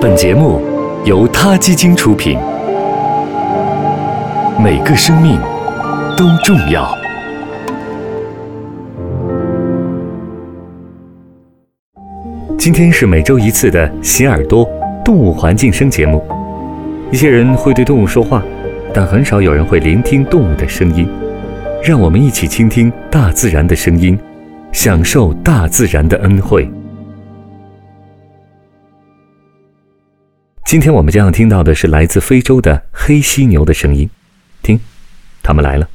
本节目由他基金出品。每个生命都重要。今天是每周一次的“洗耳朵”动物环境声节目。一些人会对动物说话，但很少有人会聆听动物的声音。让我们一起倾听大自然的声音，享受大自然的恩惠。今天我们将要听到的是来自非洲的黑犀牛的声音，听，他们来了。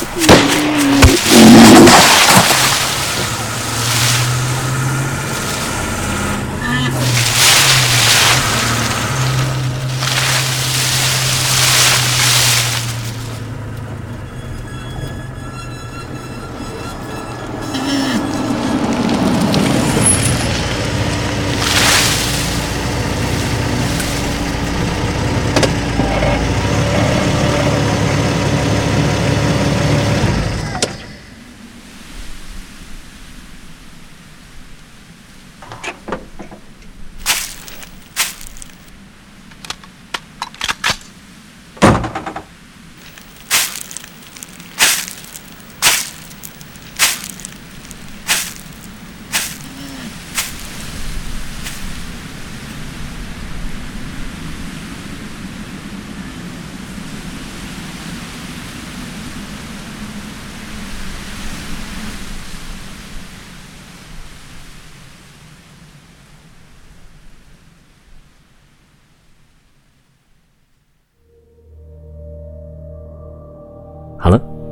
Thank you.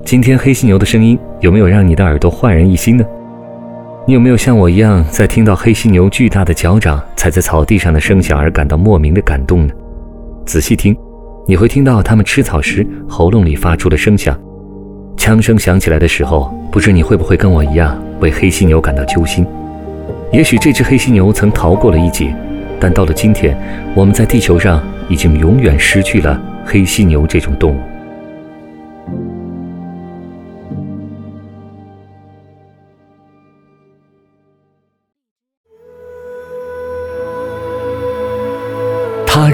今天黑犀牛的声音有没有让你的耳朵焕然一新呢？你有没有像我一样，在听到黑犀牛巨大的脚掌踩在草地上的声响而感到莫名的感动呢？仔细听，你会听到它们吃草时喉咙里发出的声响。枪声响起来的时候，不知你会不会跟我一样为黑犀牛感到揪心？也许这只黑犀牛曾逃过了一劫，但到了今天，我们在地球上已经永远失去了黑犀牛这种动物。